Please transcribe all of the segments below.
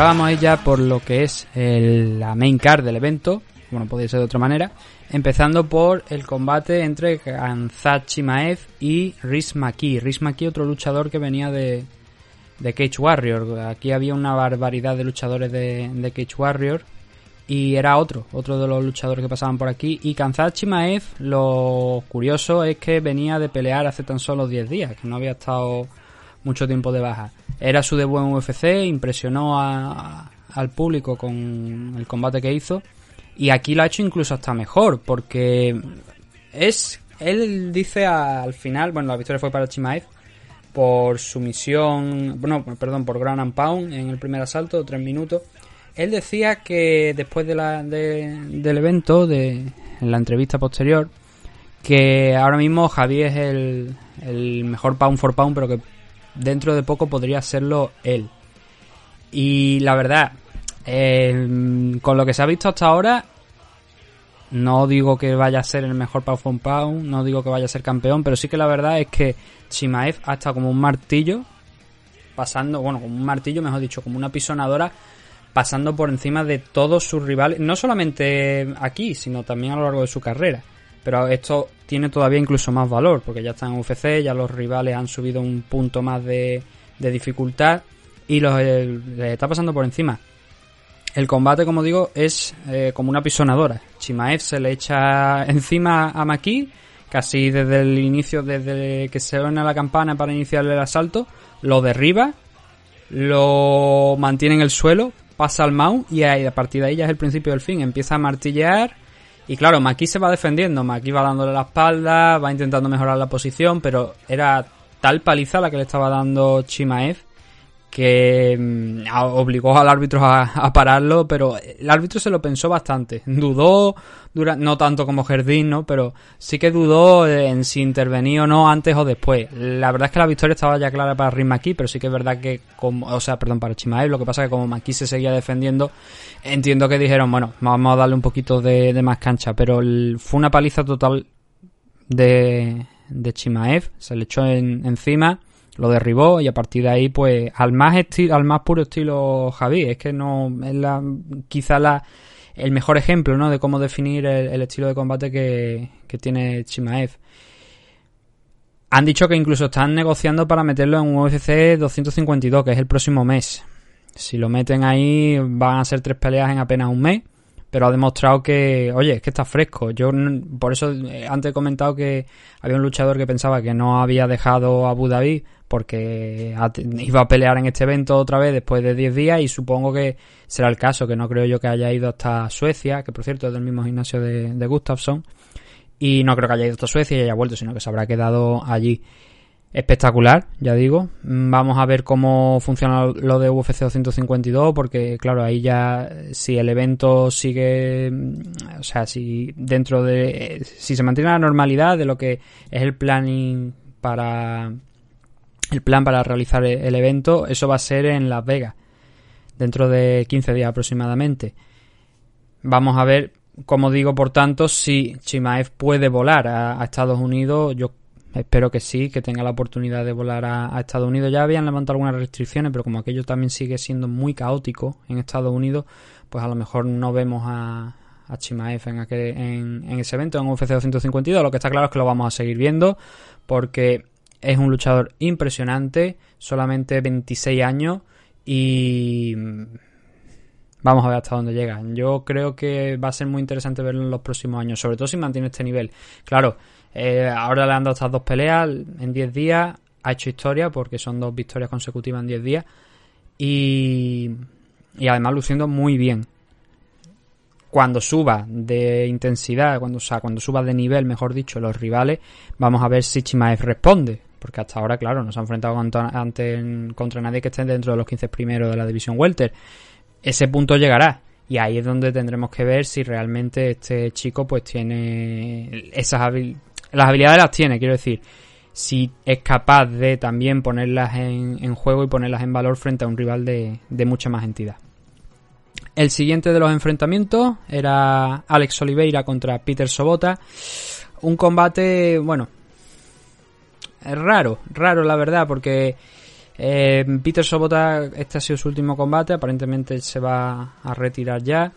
Ahora vamos a ir ya por lo que es el- la main card del evento, bueno, podría ser de otra manera, empezando por el combate entre Kanzat Chimaev y Riz Maki. Riz Maki, otro luchador que venía de, de Cage Warrior. Aquí había una barbaridad de luchadores de, de Cage Warrior y era otro, otro de los luchadores que pasaban por aquí. Y Kanzat Chimaev, lo curioso es que venía de pelear hace tan solo 10 días, que no había estado mucho tiempo de baja. Era su debut en UFC, impresionó a- al público con el combate que hizo y aquí lo ha hecho incluso hasta mejor porque es él dice al final, bueno, la victoria fue para Chimaev por sumisión, bueno, perdón, por ground and pound en el primer asalto, tres minutos. Él decía que después de la, de- del evento, de, en la entrevista posterior, que ahora mismo Javier es el, el mejor pound for pound, pero que dentro de poco podría serlo él. Y la verdad, eh, con lo que se ha visto hasta ahora, no digo que vaya a ser el mejor pound for pound, no digo que vaya a ser campeón, pero sí que la verdad es que Chimaev ha estado como un martillo, pasando, bueno, como un martillo, mejor dicho, como una pisonadora, pasando por encima de todos sus rivales, no solamente aquí, sino también a lo largo de su carrera. Pero esto tiene todavía incluso más valor, porque ya está en UFC, ya los rivales han subido un punto más de, de dificultad y los eh, les está pasando por encima. El combate, como digo, es eh, como una pisonadora. Chimaev se le echa encima a Maki, casi desde el inicio, desde que se suena la campana para iniciar el asalto, lo derriba, lo mantiene en el suelo, pasa al mount y a partir de ahí ya es el principio del fin. Empieza a martillear y claro, Maki se va defendiendo, Maki va dándole la espalda, va intentando mejorar la posición, pero era tal paliza la que le estaba dando Chimaev que mm, obligó al árbitro a, pararlo, pero el árbitro se lo pensó bastante. Dudó, no tanto como Jardín, ¿no? Pero sí que dudó en si intervenía o no antes o después. La verdad es que la victoria estaba ya clara para Riz Maki, pero sí que es verdad que, como, o sea, perdón, para Chimaev, lo que pasa es que como Maki se seguía defendiendo, entiendo que dijeron, bueno, vamos a darle un poquito de, de más cancha, pero el- fue una paliza total de, de Chimaev, se le echó en- encima, lo derribó y a partir de ahí, pues, al más estilo, al más puro estilo Javi, es que no, es la, quizá la, el mejor ejemplo, ¿no? De cómo definir el, estilo de combate que, que tiene Chimaev. Han dicho que incluso están negociando para meterlo en UFC 252, que es el próximo mes. Si lo meten ahí, van a ser tres peleas en apenas un mes. Pero ha demostrado que, oye, es que está fresco. Yo, por eso, eh, antes he comentado que había un luchador que pensaba que no había dejado a Abu Dhabi porque iba a pelear en este evento otra vez después de 10 días y supongo que será el caso, que no creo yo que haya ido hasta Suecia, que por cierto es del mismo gimnasio de, de Gustafsson, y no creo que haya ido hasta Suecia y haya vuelto, sino que se habrá quedado allí. Espectacular, ya digo. Mm, Vamos a ver cómo funciona lo de UFC 252, porque claro, ahí ya eh, si el evento sigue, mm, o sea, si dentro de, eh, si se mantiene la normalidad de lo que es el planning para, el plan para realizar e- el evento, eso va a ser en Las Vegas, dentro de 15 días aproximadamente. Vamos a ver, como digo, por tanto, si Chimaev puede volar a, a Estados Unidos, yo espero que sí, que tenga la oportunidad de volar a, Estados Unidos. Ya habían levantado algunas restricciones, pero como aquello también sigue siendo muy caótico en Estados Unidos, pues a lo mejor no vemos a, a Chimaev en, en, ese evento, en UFC 252. Lo que está claro es que lo vamos a seguir viendo, porque es un luchador impresionante, solamente 26 años y vamos a ver hasta dónde llega. Yo creo que va a ser muy interesante verlo en los próximos años, sobre todo si mantiene este nivel. Claro, eh, ahora le han dado estas dos peleas en 10 días, ha hecho historia porque son dos victorias consecutivas en 10 días y, y además luciendo muy bien. cuando suba de intensidad, cuando, o sea, cuando suba de nivel, mejor dicho, los rivales, vamos a ver si Chimaev responde. Porque hasta ahora, claro, no se ha enfrentado contra, ante, contra nadie que esté dentro de los 15 primeros de la división Welter. Ese punto llegará. Y ahí es donde tendremos que ver si realmente este chico pues tiene esas habilidades. Las habilidades las tiene, quiero decir. Si es capaz de también ponerlas en, juego y ponerlas en valor frente a un rival de, de mucha más entidad. El siguiente de los enfrentamientos era Alex Oliveira contra Peter Sobota. Un combate, bueno, raro, raro la verdad, porque eh, Peter Sobota, este ha sido su último combate, aparentemente se va a retirar ya,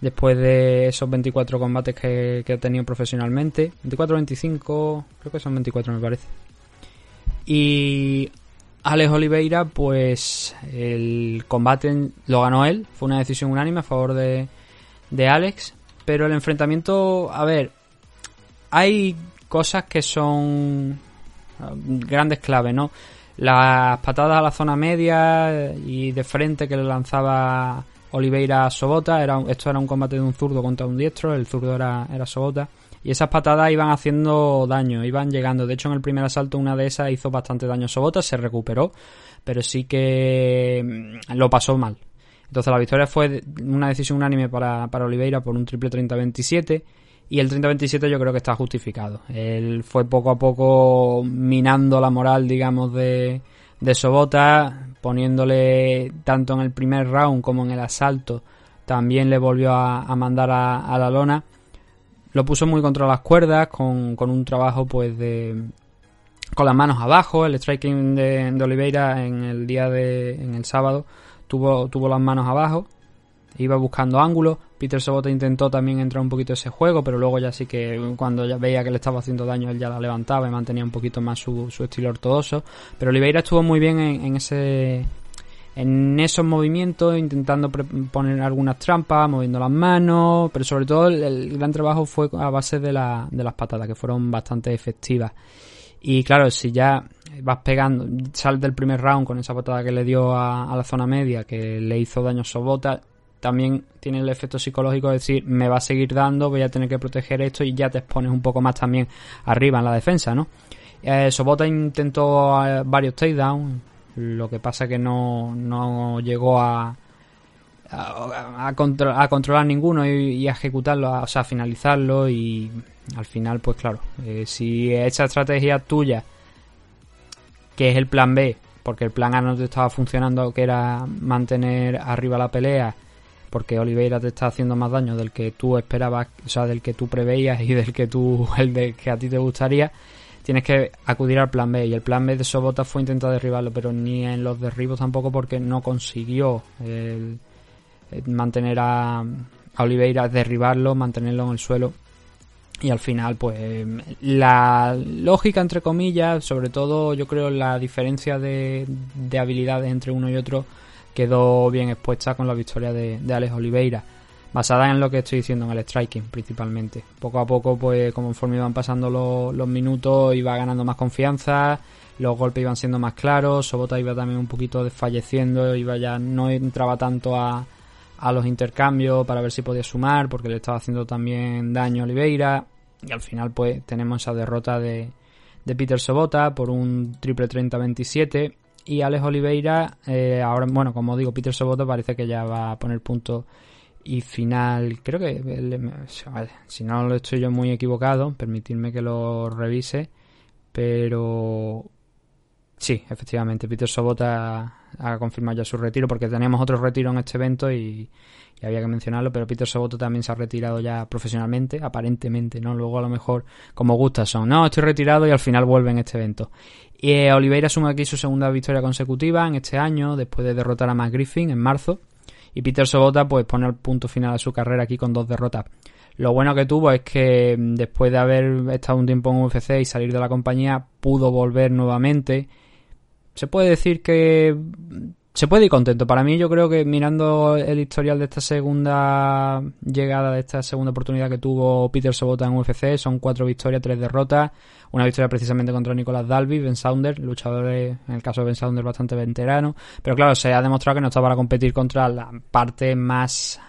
después de esos 24 combates que, ha tenido profesionalmente. 24-25, creo que son 24 me parece. Y Alex Oliveira, pues el combate lo ganó él, fue una decisión unánime a favor de, de Alex, pero el enfrentamiento, a ver, hay cosas que son grandes claves, ¿no? Las patadas a la zona media y de frente que le lanzaba Oliveira a Sobota, era, esto era un combate de un zurdo contra un diestro, el zurdo era, era Sobota, y esas patadas iban haciendo daño, iban llegando. De hecho, en el primer asalto una de esas hizo bastante daño a Sobota, se recuperó, pero sí que mm, lo pasó mal. Entonces la victoria fue una decisión unánime para, para Oliveira por un triple 30-27 y el 30-27 yo creo que está justificado. Él fue poco a poco minando la moral, digamos, de, de Sobota, poniéndole tanto en el primer round como en el asalto. También le volvió a, mandar a, la lona. Lo puso muy contra las cuerdas, con, con un trabajo pues de, con las manos abajo. El striking de, de, Oliveira en el día de. en el sábado tuvo, tuvo las manos abajo iba buscando ángulos. Peter Sobota intentó también entrar un poquito ese juego, pero luego ya sí que cuando ya veía que le estaba haciendo daño, él ya la levantaba y mantenía un poquito más su, estilo ortodoxo. Pero Oliveira estuvo muy bien en, ese en esos movimientos, intentando poner algunas trampas, moviendo las manos, pero sobre todo el, gran trabajo fue a base de, la, de las patadas, que fueron bastante efectivas. Y claro, si ya vas pegando, sales del primer round con esa patada que le dio a la zona media, que le hizo daño a Sobota, también tiene el efecto psicológico de decir, me va a seguir dando, voy a tener que proteger esto y ya te expones un poco más también arriba en la defensa, ¿no? Eh, Sobota intentó eh, varios takedowns, lo que pasa que no, no llegó a, a, controlar ninguno y, a ejecutarlo, o sea, a finalizarlo y al final, pues claro, eh, si esa estrategia tuya, que es el plan B, porque el plan A no te estaba funcionando, que era mantener arriba la pelea porque Oliveira te está haciendo más daño del que tú esperabas, o sea, del que tú preveías y del que tú, el de que a ti te gustaría, tienes que acudir al plan B. Y el plan B de Sobota fue intentar derribarlo, pero ni en los derribos tampoco porque no consiguió mantener a, a Oliveira, derribarlo, mantenerlo en el suelo. Y al final, pues, la lógica, entre comillas, sobre todo yo creo la diferencia de, de habilidades entre uno y otro, quedó bien expuesta con la victoria de, Alex Oliveira basada en lo que estoy diciendo en el striking principalmente. Poco a poco, pues conforme iban pasando los, minutos, iba ganando más confianza, los golpes iban siendo más claros, Sobota iba también un poquito desfalleciendo, iba ya no entraba tanto a, a los intercambios para ver si podía sumar, porque le estaba haciendo también daño a Oliveira, y al final pues tenemos esa derrota de, de Peter Sobota por un triple 30-27 y Alex Oliveira, eh, ahora, bueno, como digo, Peter Soboto parece que ya va a poner punto y final. Creo que, si no lo estoy yo muy equivocado, permitirme que lo revise, pero sí, efectivamente, Peter Sobota ha confirmado ya su retiro porque teníamos otro retiro en este evento y, había que mencionarlo, pero Peter Soboto también se ha retirado ya profesionalmente, aparentemente, ¿no? Luego a lo mejor, como gusta, son, no, estoy retirado y al final vuelve en este evento. Y eh, Oliveira suma aquí su segunda victoria consecutiva en este año, después de derrotar a Matt Griffin en marzo. Y Peter Sobota pues pone el punto final a su carrera aquí con dos derrotas. Lo bueno que tuvo es que mm, después de haber estado un tiempo en UFC y salir de la compañía, pudo volver nuevamente. Se puede decir que se puede ir contento. Para mí, yo creo que mirando el historial de esta segunda llegada, de esta segunda oportunidad que tuvo Peter Sobota en UFC, son cuatro victorias, tres derrotas. Una victoria precisamente contra Nicolas Dalby, Ben Saunders, luchador, en el caso de Ben Saunders, bastante veterano. Pero claro, se ha demostrado que no está para competir contra la parte más.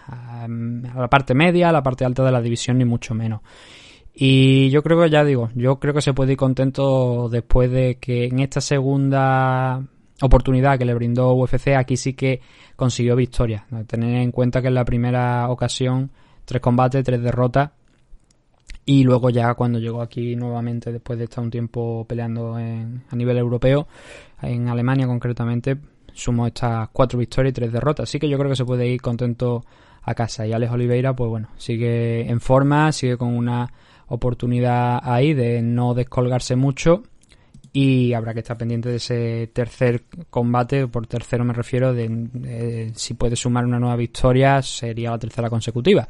la parte media, la parte alta de la división, ni mucho menos. Y yo creo que ya digo, yo creo que se puede ir contento después de que en esta segunda oportunidad que le brindó UFC, aquí sí que consiguió victoria. Tener en cuenta que en la primera ocasión, tres combates, tres derrotas. Y luego ya cuando llegó aquí nuevamente, después de estar un tiempo peleando en, a nivel europeo, en Alemania concretamente, sumó estas cuatro victorias y tres derrotas. Así que yo creo que se puede ir contento a casa. Y Alex Oliveira, pues bueno, sigue en forma, sigue con una oportunidad ahí de no descolgarse mucho y habrá que estar pendiente de ese tercer combate, por tercero me refiero, de, si puede sumar una nueva victoria, sería la tercera consecutiva.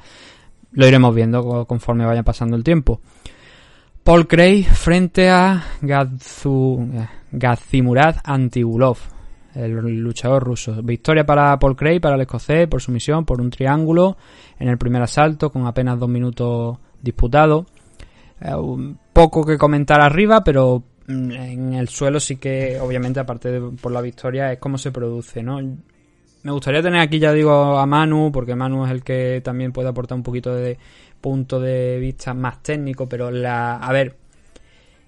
Lo iremos viendo conforme vaya pasando el tiempo. Paul Cray frente a Gazu, eh, Gazimurad Antigulov, el luchador ruso. Victoria para Paul Cray, para el escocés, por sumisión, por un triángulo en el primer asalto, con apenas dos minutos disputados. Eh, poco que comentar arriba, pero en el suelo sí que, obviamente, aparte de por la victoria, es cómo se produce, ¿no? Me gustaría tener aquí, ya digo, a Manu, porque Manu es el que también puede aportar un poquito de punto de vista más técnico, pero la... A ver,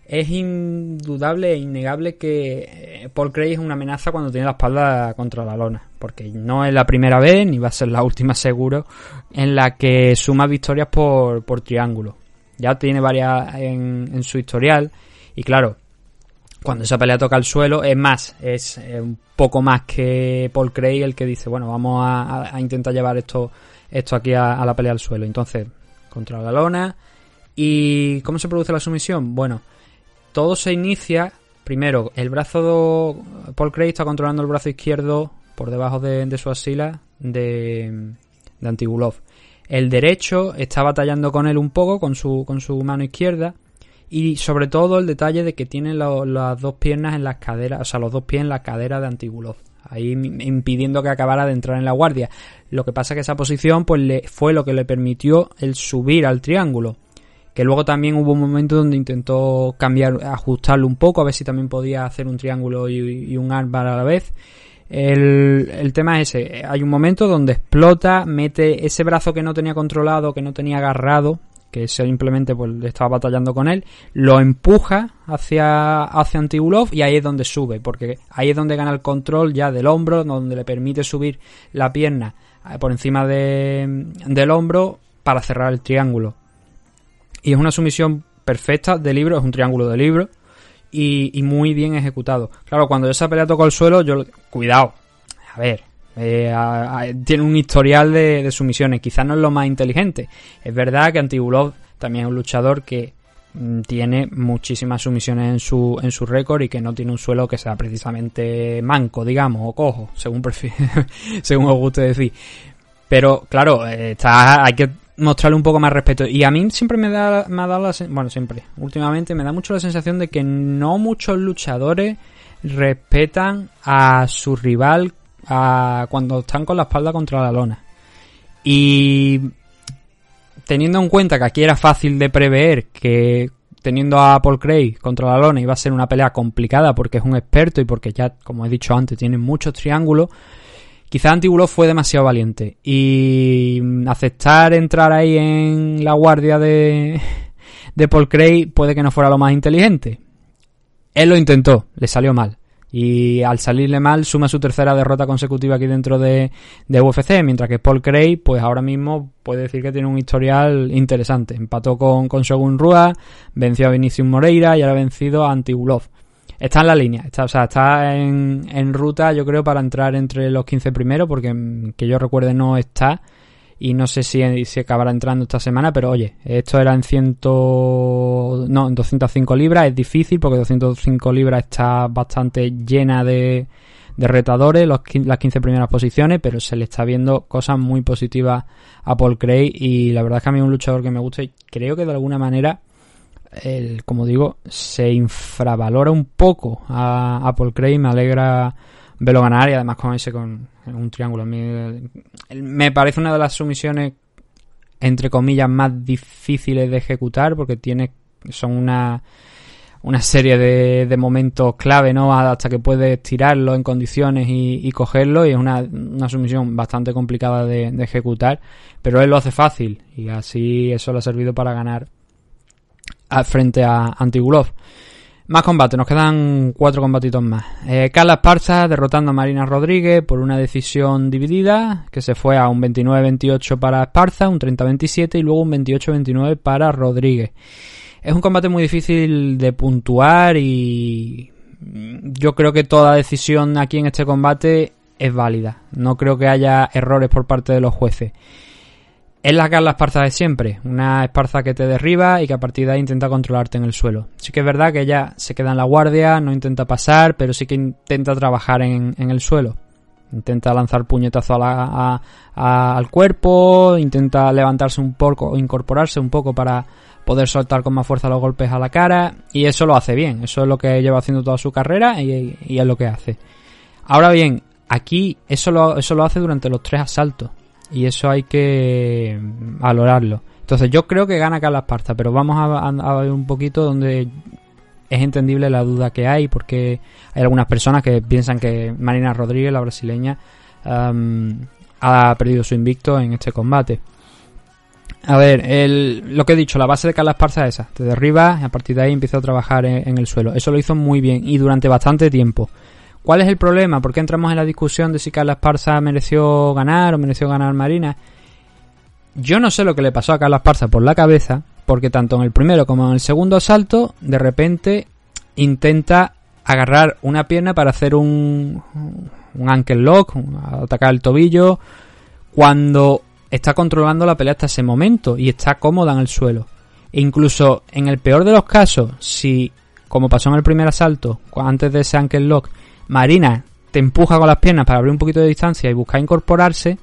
es indudable e innegable que eh, Paul Craig es una amenaza cuando tiene la espalda contra la lona, porque no es la primera vez, ni va a ser la última seguro, en la que suma victorias por, por triángulo. Ya tiene varias en, en su historial, y claro, cuando esa pelea toca el suelo, es más, es un poco más que Paul Craig el que dice, bueno, vamos a, intentar llevar esto, esto aquí a, la pelea al suelo. Entonces, contra la lona. ¿Y cómo se produce la sumisión? Bueno, todo se inicia, primero, el brazo, de Paul Craig está controlando el brazo izquierdo por debajo de, su asila de, de Antigulov. El derecho está batallando con él un poco, con su, con su mano izquierda y sobre todo el detalle de que tiene las dos piernas en las caderas, o sea, los dos pies en la cadera de Antigulov. Ahí impidiendo que acabara de entrar en la guardia. Lo que pasa que esa posición pues le, fue lo que le permitió el subir al triángulo. Que luego también hubo un momento donde intentó cambiar, ajustarlo un poco, a ver si también podía hacer un triángulo y, un armbar a la vez. El, el, tema es ese, hay un momento donde explota, mete ese brazo que no tenía controlado, que no tenía agarrado, que simplemente pues estaba batallando con él, lo empuja hacia, hacia y ahí es donde sube, porque ahí es donde gana el control ya del hombro, donde le permite subir la pierna eh, por encima de, del hombro para cerrar el triángulo. Y es una sumisión perfecta de libro, es un triángulo de libro y, y muy bien ejecutado. Claro, cuando esa pelea tocó el suelo, yo, cuidado, a ver, eh, tiene un historial de, sumisiones. Quizás no es lo más inteligente. Es verdad que Antigulov también es un luchador que mm, tiene muchísimas sumisiones en su, en su récord y que no tiene un suelo que sea precisamente manco, digamos, o cojo, según, según os guste decir. Pero claro, está, hay que mostrarle un poco más respeto. Y a mí siempre me, da, me ha dado bueno, siempre, últimamente me da mucho la sensación de que no muchos luchadores respetan a su rival cuando están con la espalda contra la lona. Y teniendo en cuenta que aquí era fácil de prever que teniendo a Paul Craig contra la lona iba a ser una pelea complicada porque es un experto y porque ya, como he dicho antes, tiene muchos triángulos, quizá Antíbulo fue demasiado valiente. Y aceptar entrar ahí en la guardia de, de Paul Craig puede que no fuera lo más inteligente. Él lo intentó, le salió mal. Y al salirle mal, suma su tercera derrota consecutiva aquí dentro de, UFC, mientras que Paul Craig, pues ahora mismo puede decir que tiene un historial interesante. Empató con, con Shogun Rua, venció a Vinicius Moreira y ahora ha vencido a Antigulov. Está en la línea, está, o sea, está en, en ruta, yo creo, para entrar entre los 15 primeros, porque mm, que yo recuerde no está y no sé si, si acabará entrando esta semana, pero oye, esto era en 100, no, en 205 libras, es difícil porque 205 libras está bastante llena de, de retadores, los, las 15 primeras posiciones, pero se le está viendo cosas muy positivas a Paul Craig y la verdad es que a mí es un luchador que me gusta y creo que de alguna manera, el, como digo, se infravalora un poco a, a Paul Craig, me alegra verlo ganar y además con ese con un triángulo. Me parece una de las sumisiones entre comillas más difíciles de ejecutar porque tiene son una una serie de, de, momentos clave, ¿no? Hasta que puedes tirarlo en condiciones y, cogerlo y es una, una sumisión bastante complicada de, de, ejecutar, pero él lo hace fácil y así eso le ha servido para ganar frente a Antigulov. Más combate, nos quedan cuatro combatitos más. Eh, Carla Esparza derrotando a Marina Rodríguez por una decisión dividida, que se fue a un 29-28 para Esparza, un 30-27 y luego un 28-29 para Rodríguez. Es un combate muy difícil de puntuar y yo creo que toda decisión aquí en este combate es válida. No creo que haya errores por parte de los jueces. Es la Carla Esparza de siempre, una Esparza que te derriba y que a partir de ahí intenta controlarte en el suelo. Sí que es verdad que ella se queda en la guardia, no intenta pasar, pero sí que intenta trabajar en, el suelo. Intenta lanzar puñetazo al cuerpo, intenta levantarse un poco, incorporarse un poco para poder soltar con más fuerza los golpes a la cara y eso lo hace bien, eso es lo que lleva haciendo toda su carrera y, y es lo que hace. Ahora bien, aquí eso lo, eso lo hace durante los tres asaltos y eso hay que valorarlo. Entonces yo creo que gana Carla Esparza, pero vamos a, ver un poquito donde es entendible la duda que hay, porque hay algunas personas que piensan que Marina Rodríguez, la brasileña, ha perdido su invicto en este combate. A ver, el, lo que he dicho, la base de Carla Esparza es esa. Te derriba y a partir de ahí empieza a trabajar en, el suelo. Eso lo hizo muy bien y durante bastante tiempo. ¿Cuál es el problema? ¿Por qué entramos en la discusión de si Carla Esparza mereció ganar o mereció ganar Marina? Yo no sé lo que le pasó a Carla Esparza por la cabeza, porque tanto en el primero como en el segundo asalto, de repente intenta agarrar una pierna para hacer un, un ankle lock, atacar el tobillo, cuando está controlando la pelea hasta ese momento y está cómoda en el suelo. E incluso en el peor de los casos, si, como pasó en el primer asalto, antes de ese ankle lock, Marina te empuja con las piernas para abrir un poquito de distancia y buscar incorporarse,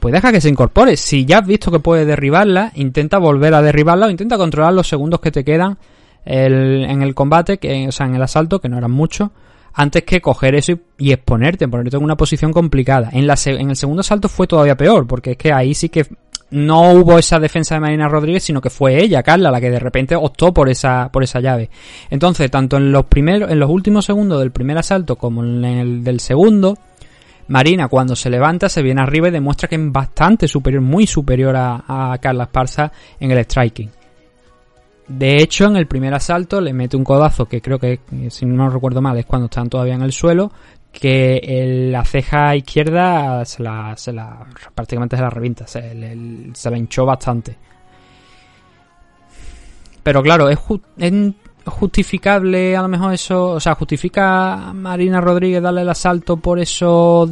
pues deja que se incorpore. Si ya has visto que puede derribarla, intenta volver a derribarla o intenta controlar los segundos que te quedan en el combate, que, o sea, en el asalto, que no eran muchos, antes que coger eso y, exponerte, ponerte en una posición complicada. En, la, en el segundo asalto fue todavía peor, porque es que ahí sí que no hubo esa defensa de Marina Rodríguez, sino que fue ella, Carla, la que de repente optó por esa, por esa llave. Entonces, tanto en los primeros, en los últimos segundos del primer asalto como en el del segundo, Marina cuando se levanta se viene arriba y demuestra que es bastante superior, muy superior a, a Carla Esparza en el striking. De hecho, en el primer asalto le mete un codazo que creo que, si no recuerdo mal, es cuando están todavía en el suelo, que la ceja izquierda se la, se la prácticamente se la revienta, se, la hinchó bastante. Pero claro, es, justificable a lo mejor eso, o sea, justifica Marina Rodríguez darle el asalto por esos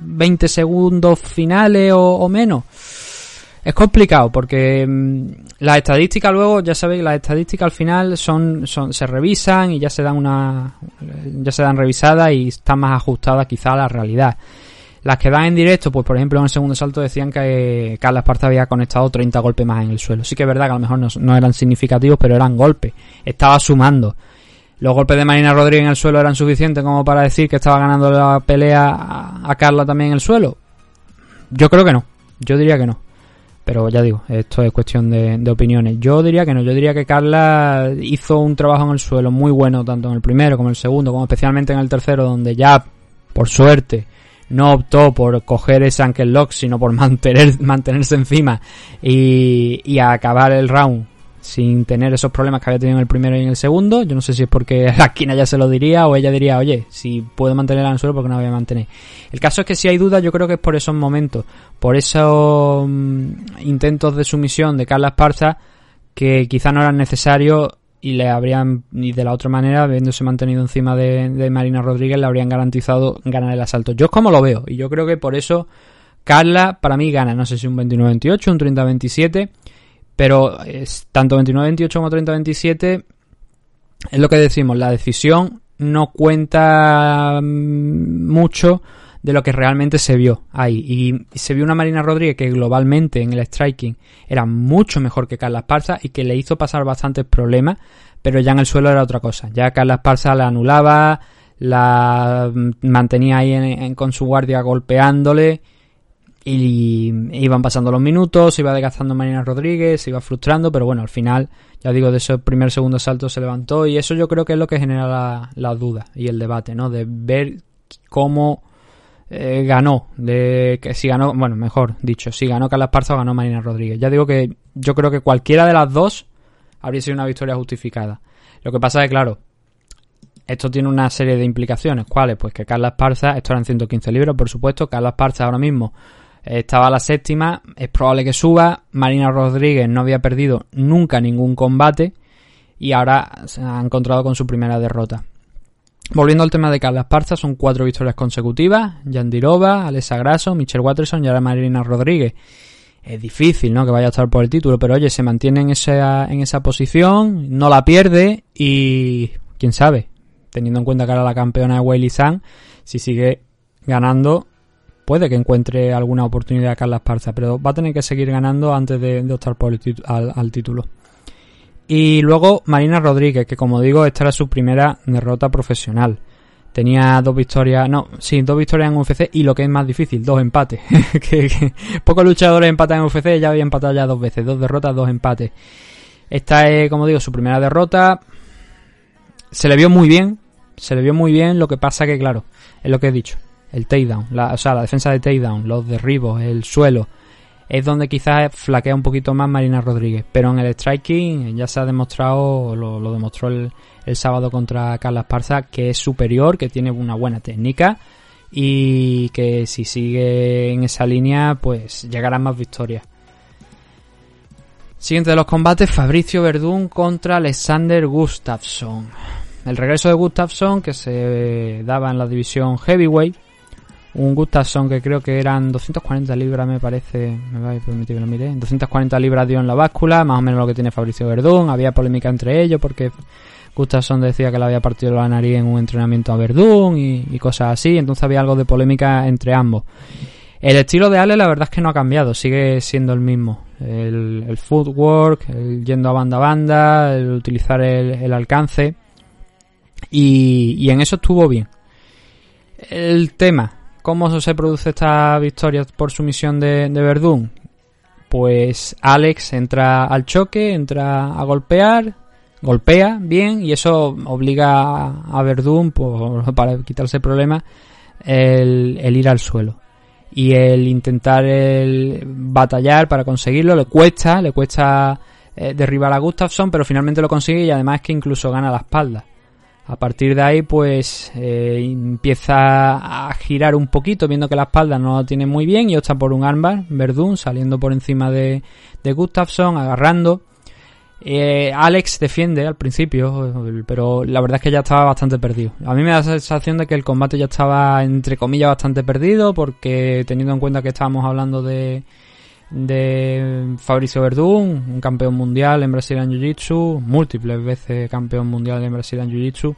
20 segundos finales o menos. Es complicado porque mm, las estadísticas luego, ya sabéis, las estadísticas al final son, son, se revisan y ya se dan una, ya se dan revisadas y están más ajustadas quizá a la realidad. Las que dan en directo, pues por ejemplo en el segundo salto decían que Carla Esparza había conectado 30 golpes más en el suelo. Sí que es verdad que a lo mejor no, eran significativos, pero eran golpes. Estaba sumando. Los golpes de Marina Rodríguez en el suelo eran suficientes como para decir que estaba ganando la pelea a Carla también en el suelo. Yo creo que no. Yo diría que no. Pero ya digo, esto es cuestión de, opiniones. Yo diría que no, yo diría que Carla hizo un trabajo en el suelo muy bueno, tanto en el primero como en el segundo, como especialmente en el tercero, donde ya, por suerte, no optó por coger ese ankle lock, sino por mantener, mantenerse encima y, y acabar el round sin tener esos problemas que había tenido en el primero y en el segundo. Yo no sé si es porque la esquina ya se lo diría o ella diría, oye, si puedo mantenerla en el suelo, porque no la voy a mantener? El caso es que si hay dudas, yo creo que es por esos momentos, por esos mm, intentos de sumisión de Carla Esparza que quizá no eran necesarios y le habrían, y de la otra manera, habiéndose mantenido encima de, de Marina Rodríguez, le habrían garantizado ganar el asalto. Yo es como lo veo, y yo creo que por eso Carla para mí gana, no sé si un 29-28, un 30-27 pero es, tanto 29-28 como 30-27 es lo que decimos, la decisión no cuenta mm, mucho de lo que realmente se vio ahí. Y se vio una Marina Rodríguez que globalmente en el striking era mucho mejor que Carla Esparza y que le hizo pasar bastantes problemas, pero ya en el suelo era otra cosa. Ya Carla Esparza la anulaba, la mantenía ahí con su guardia golpeándole y iban pasando los minutos, iba desgastando Marina Rodríguez, se iba frustrando, pero bueno, al final, ya digo, de ese primer segundo salto se levantó y eso yo creo que es lo que genera la, la duda y el debate, ¿no? De ver cómo eh, ganó, de que si ganó, bueno, mejor dicho, si ganó Carla Esparza o ganó Marina Rodríguez. Ya digo que yo creo que cualquiera de las dos habría sido una victoria justificada. Lo que pasa es que, claro, esto tiene una serie de implicaciones. ¿Cuáles? Pues que Carla Esparza, esto eran 115 libras, por supuesto, Carla Esparza ahora mismo estaba la séptima, es probable que suba. Marina Rodríguez no había perdido nunca ningún combate y ahora se ha encontrado con su primera derrota. Volviendo al tema de Carla Esparza, son cuatro victorias consecutivas. Yandirova, Alessa Grasso, Michelle Watterson y ahora Marina Rodríguez. Es difícil, ¿no? Que vaya a estar por el título, pero oye, se mantiene en esa, en esa posición, no la pierde y quién sabe, teniendo en cuenta que ahora la campeona de Weili San, si sigue ganando, puede que encuentre alguna oportunidad a Carla Esparza, pero va a tener que seguir ganando antes de, optar por el al, título. Y luego Marina Rodríguez, que como digo, esta era su primera derrota profesional. Tenía dos victorias, no, sí, dos victorias en UFC y lo que es más difícil, dos empates. que, pocos luchadores empatan en UFC, ya había empatado ya dos veces, dos derrotas, dos empates. Esta es, como digo, su primera derrota. Se le vio muy bien, se le vio muy bien, lo que pasa que, claro, es lo que he dicho el takedown, la, o sea, la defensa de takedown, los derribos, el suelo, es donde quizás flaquea un poquito más Marina Rodríguez. Pero en el striking ya se ha demostrado, lo, demostró el, sábado contra Carla Esparza, que es superior, que tiene una buena técnica y que si sigue en esa línea, pues llegarán más victorias. Siguiente de los combates, Fabricio Verdún contra Alexander Gustafsson. El regreso de Gustafsson que se daba en la división heavyweight un Gustafsson que creo que eran 240 libras, me parece, me va a permitir que lo mire, 240 libras dio en la báscula, más o menos lo que tiene Fabricio Verdún, había polémica entre ellos porque Gustafsson decía que le había partido la nariz en un entrenamiento a Verdún y, cosas así, entonces había algo de polémica entre ambos. El estilo de Ale la verdad es que no ha cambiado, sigue siendo el mismo. El, footwork, el yendo a banda a banda, el utilizar el, alcance. Y en eso estuvo bien. El tema, ¿Cómo se produce esta victoria por sumisión de, de Verdún? Pues Alex entra al choque, entra a golpear, golpea bien y eso obliga a Verdún, para quitarse el problema, el, ir al suelo. Y el intentar el batallar para conseguirlo le cuesta, le cuesta eh, derribar a Gustafsson, pero finalmente lo consigue y además que incluso gana la espalda. A partir de ahí, pues eh, empieza a girar un poquito, viendo que la espalda no lo tiene muy bien y opta por un armbar, Verdún, saliendo por encima de, de Gustafsson, agarrando. Eh, Alex defiende al principio, pero la verdad es que ya estaba bastante perdido. A mí me da la sensación de que el combate ya estaba, entre comillas, bastante perdido, porque teniendo en cuenta que estábamos hablando de, de Fabricio Verdún, un campeón mundial en Brazilian Jiu-Jitsu, múltiples veces campeón mundial en Brazilian Jiu-Jitsu,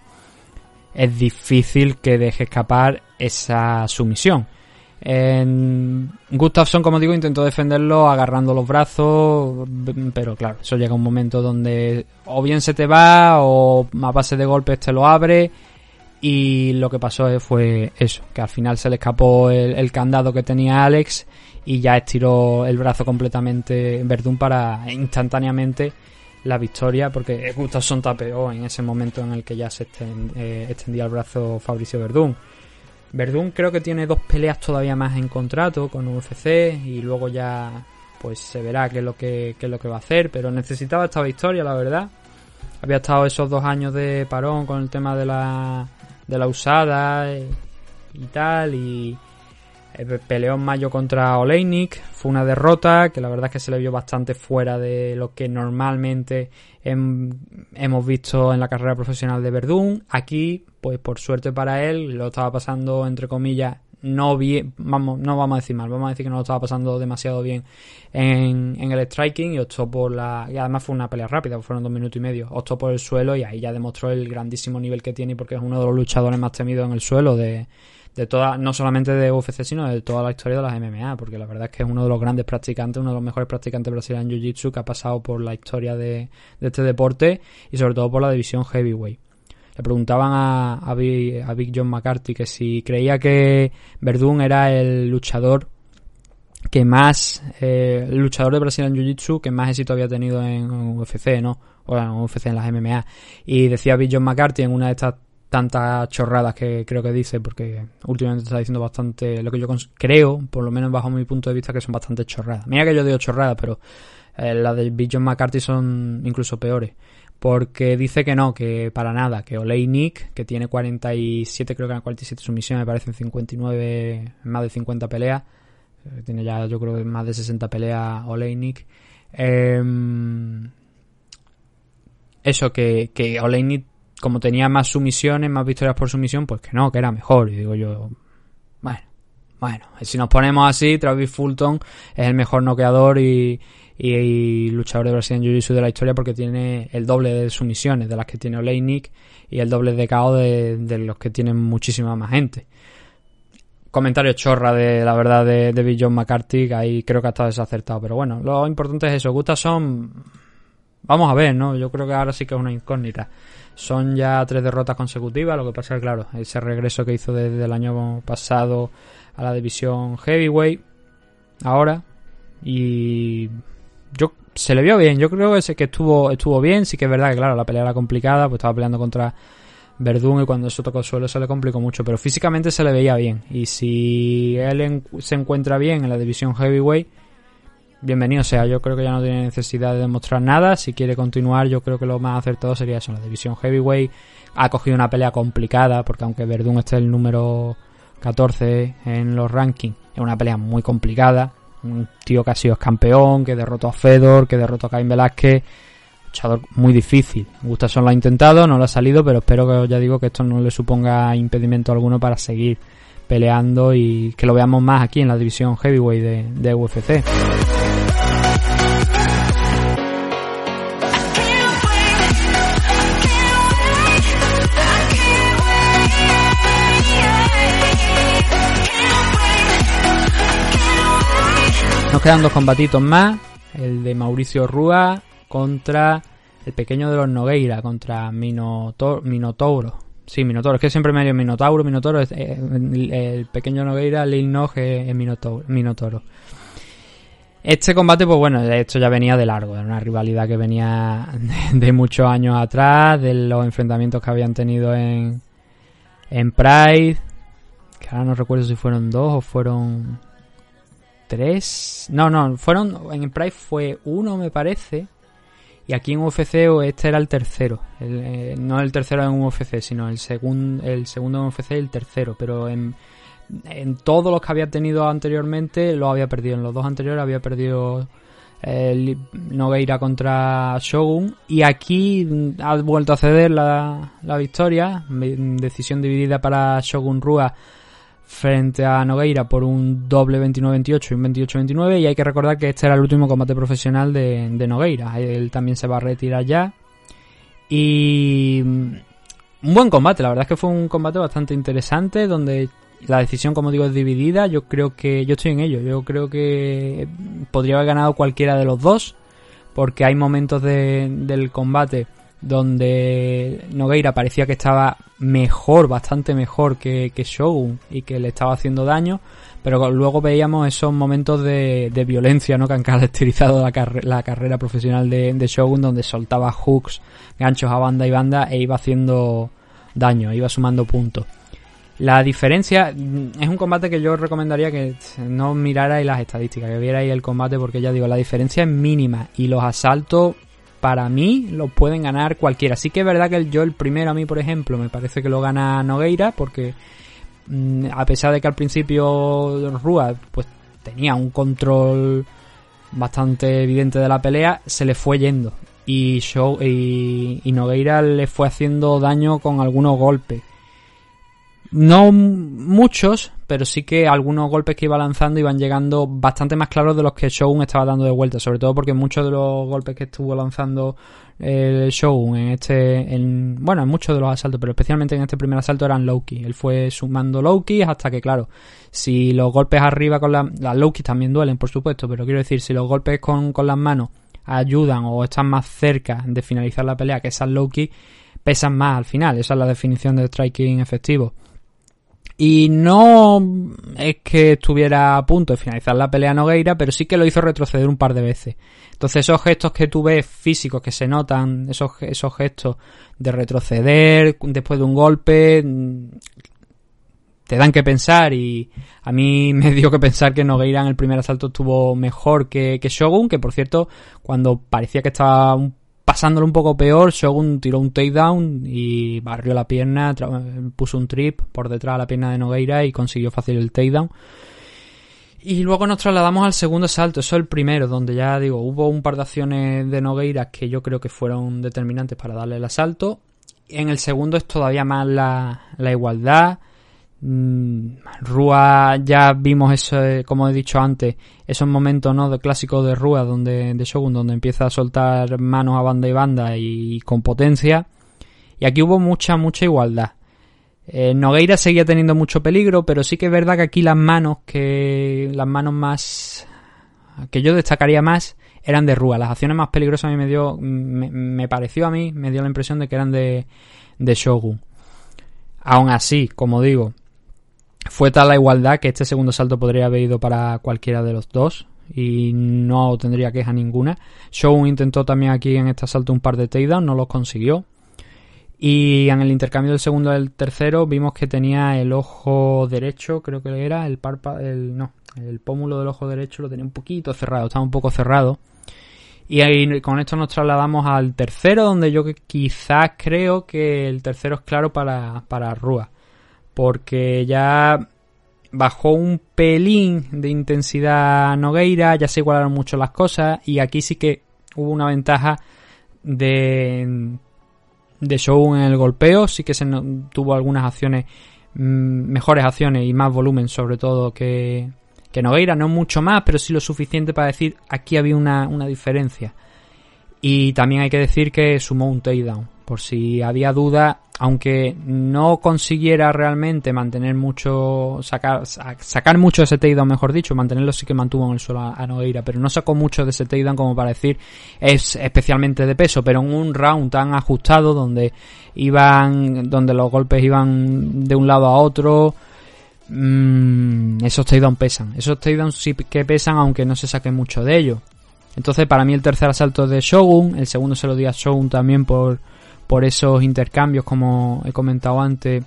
es difícil que deje escapar esa sumisión. En Gustafsson, como digo, intentó defenderlo agarrando los brazos, pero claro, eso llega un momento donde o bien se te va o a base de golpes te lo abre y lo que pasó fue eso, que al final se le escapó el candado que tenía Alex y ya estiró el brazo completamente en Verdún para instantáneamente la victoria porque Gustafsson tapeó en ese momento en el que ya se eh, extendía el brazo Fabricio Verdún. Verdún creo que tiene dos peleas todavía más en contrato con UFC y luego ya pues se verá qué es lo que, qué es lo que va a hacer, pero necesitaba esta victoria, la verdad. Había estado esos dos años de parón con el tema de la, de la usada y, y tal y eh, peleó en mayo contra Oleinik, fue una derrota que la verdad es que se le vio bastante fuera de lo que normalmente hemos visto en la carrera profesional de Verdún. Aquí, pues por suerte para él, lo estaba pasando entre comillas no bien, vamos, no vamos a decir mal, vamos a decir que no lo estaba pasando demasiado bien en, en el striking y optó por la, y además fue una pelea rápida, fueron dos minutos y medio, optó por el suelo y ahí ya demostró el grandísimo nivel que tiene porque es uno de los luchadores más temidos en el suelo de, de toda, no solamente de UFC, sino de toda la historia de las MMA, porque la verdad es que es uno de los grandes practicantes, uno de los mejores practicantes brasileños en Jiu-Jitsu que ha pasado por la historia de, este deporte y sobre todo por la división heavyweight. le preguntaban a, a, Big, John McCarthy que si creía que Verdún era el luchador que más, eh, luchador de Brasil en Jiu-Jitsu que más éxito había tenido en, UFC, ¿no? O en UFC en las MMA. Y decía Big John McCarthy en una de estas tantas chorradas que creo que dice, porque últimamente está diciendo bastante lo que yo creo, por lo menos bajo mi punto de vista, que son bastante chorradas. Mira que yo digo chorradas, pero eh, las de Big John McCarthy son incluso peores porque dice que no, que para nada, que Oleinik, que tiene 47, creo que 47 sumisiones, me parecen 59, más de 50 peleas, eh, tiene ya yo creo más de 60 peleas Oleinik. Em, eso, que, que como tenía más sumisiones, más victorias por sumisión, pues que no, que era mejor. Y digo yo, bueno, bueno, si nos ponemos así, Travis Fulton es el mejor noqueador y, y, luchador de Brasil en Jiu-Jitsu de la historia porque tiene el doble de sumisiones de las que tiene Oleinik y el doble de KO de, los que tienen muchísima más gente. Comentario chorra de la verdad de, de Bill John McCarthy, que ahí creo que ha estado desacertado. Pero bueno, lo importante es eso. son Vamos a ver, ¿no? Yo creo que ahora sí que es una incógnita. Son ya tres derrotas consecutivas, lo que pasa es que, claro, ese regreso que hizo desde el año pasado a la división Heavyweight, ahora, y yo se le vio bien, yo creo que, que estuvo, estuvo bien, sí que es verdad que claro, la pelea era complicada, pues estaba peleando contra Verdún y cuando eso tocó el suelo se le complicó mucho, pero físicamente se le veía bien. Y si él se encuentra bien en la división heavyweight, bienvenido sea. Yo creo que ya no tiene necesidad de demostrar nada. Si quiere continuar, yo creo que lo más acertado sería eso. La división heavyweight ha cogido una pelea complicada, porque aunque Verdún esté el número 14 en los rankings, es una pelea muy complicada un tío que ha sido campeón, que derrotó a Fedor, que derrotó a Cain Velázquez. Luchador muy difícil. Gustafsson lo ha intentado, no lo ha salido, pero espero que ya digo que esto no le suponga impedimento alguno para seguir peleando y que lo veamos más aquí en la división heavyweight de, de UFC. Quedan dos combatitos más. El de Mauricio Rúa contra el pequeño de los Nogueira, contra Minotauro. Sí, Minotauro. Es que siempre me digo Minotauro, Minotauro. Es, eh, el, pequeño Nogueira, Lil Nog es, Minotauro, Este combate, pues bueno, esto ya venía de largo. Era una rivalidad que venía de, muchos años atrás, de los enfrentamientos que habían tenido en, en Pride. Que ahora no recuerdo si fueron dos o fueron tres. No, no, fueron. En Pride fue uno, me parece. Y aquí en UFC este era el tercero. Eh, no el tercero en UFC, sino el, segundo el segundo en UFC y el tercero. Pero en, en todos los que había tenido anteriormente lo había perdido. En los dos anteriores había perdido el Nogueira contra Shogun. Y aquí ha vuelto a ceder la, la victoria. Decisión dividida para Shogun Rua frente a Nogueira por un doble 29-28 y un 28-29 y hay que recordar que este era el último combate profesional de, Nogueira. Él también se va a retirar ya. Y mm, un buen combate, la verdad es que fue un combate bastante interesante donde la decisión, como digo, es dividida. Yo creo que yo estoy en ello. Yo creo que podría haber ganado cualquiera de los dos porque hay momentos del combate donde Nogueira parecía que estaba mejor, bastante mejor que, que Shogun y que le estaba haciendo daño, pero luego veíamos esos momentos de, violencia ¿no? que han caracterizado la, carrera profesional de, de, Shogun, donde soltaba hooks, ganchos a banda y banda e iba haciendo daño, iba sumando puntos. La diferencia es un combate que yo recomendaría que no mirarais las estadísticas, que vierais el combate porque ya digo, la diferencia es mínima y los asaltos para mí lo pueden ganar cualquiera. Sí que es verdad que yo el primero a mí, por ejemplo, me parece que lo gana Nogueira porque mm, a pesar de que al principio Rua pues tenía un control bastante evidente de la pelea, se le fue yendo y, Show, y, y Nogueira le fue haciendo daño con algunos golpes. No muchos, pero sí que algunos golpes que iba lanzando iban llegando bastante más claros de los que Shogun estaba dando de vuelta, sobre todo porque muchos de los golpes que estuvo lanzando el Shogun en este, en, bueno, en muchos de los asaltos, pero especialmente en este primer asalto eran Loki. Él fue sumando Loki hasta que, claro, si los golpes arriba con las, las Loki también duelen, por supuesto, pero quiero decir, si los golpes con, con las manos ayudan o están más cerca de finalizar la pelea que esas Loki, pesan más al final. Esa es la definición de striking efectivo. Y no es que estuviera a punto de finalizar la pelea Nogueira, pero sí que lo hizo retroceder un par de veces. Entonces esos gestos que tú ves físicos que se notan, esos, esos gestos de retroceder después de un golpe, mm, te dan que pensar y a mí me dio que pensar que Nogueira en el primer asalto estuvo mejor que, que Shogun, que por cierto, cuando parecía que estaba un pasándolo un poco peor, Shogun tiró un takedown y barrió la pierna, puso un trip por detrás de la pierna de Nogueira y consiguió fácil el takedown. Y luego nos trasladamos al segundo salto, eso es el primero, donde ya digo, hubo un par de acciones de Nogueira que yo creo que fueron determinantes para darle el asalto. En el segundo es todavía más la, la igualdad. Mm, Rúa ya vimos eso, como he dicho antes, esos momentos ¿no? de clásico de Rúa donde, de Shogun, donde empieza a soltar manos a banda y banda y, con potencia. Y aquí hubo mucha, mucha igualdad. Eh, Nogueira seguía teniendo mucho peligro, pero sí que es verdad que aquí las manos, que las manos más que yo destacaría más eran de Rúa. Las acciones más peligrosas a mí me dio, me, pareció a mí, me dio la impresión de que eran de, de Shogun. Aún así, como digo, fue tal la igualdad que este segundo salto podría haber ido para cualquiera de los dos y no tendría queja ninguna. Shogun intentó también aquí en este asalto un par de takedowns, no los consiguió. Y en el intercambio del segundo del tercero vimos que tenía el ojo derecho, creo que era, el párpado, el, no, el pómulo del ojo derecho lo tenía un poquito cerrado, estaba un poco cerrado. Y ahí, con esto nos trasladamos al tercero, donde yo quizás creo que el tercero es claro para, para Rua porque ya bajó un pelín de intensidad Nogueira, ya se igualaron mucho las cosas y aquí sí que hubo una ventaja de de Shogun en el golpeo, sí que se tuvo algunas acciones mm, mejores acciones y más volumen sobre todo que, que Nogueira, no mucho más, pero sí lo suficiente para decir aquí había una, una diferencia. Y también hay que decir que sumó un takedown por si había duda, aunque no consiguiera realmente mantener mucho, sacar, sacar mucho ese takedown, mejor dicho, mantenerlo sí que mantuvo en el suelo a, Nogueira, pero no sacó mucho de ese takedown como para decir es especialmente de peso, pero en un round tan ajustado donde iban, donde los golpes iban de un lado a otro, mmm, esos takedowns pesan, esos takedowns sí que pesan aunque no se saque mucho de ellos. Entonces, para mí el tercer asalto de Shogun, el segundo se lo di a Shogun también por, por esos intercambios, como he comentado antes,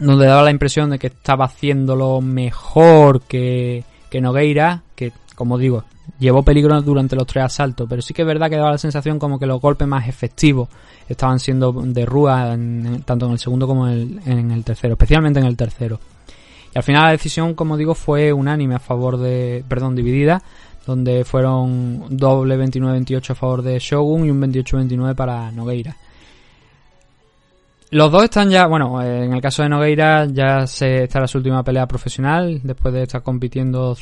donde daba la impresión de que estaba haciéndolo mejor que, que Nogueira, que como digo, llevó peligro durante los tres asaltos, pero sí que es verdad que daba la sensación como que los golpes más efectivos estaban siendo de Rúa tanto en el segundo como en el tercero, especialmente en el tercero. Y al final la decisión, como digo, fue unánime a favor de, perdón, dividida, donde fueron doble 29-28 a favor de Shogun y un 28-29 para Nogueira. Los dos están ya, bueno, en el caso de Nogueira ya se está en su última pelea profesional, después de estar compitiendo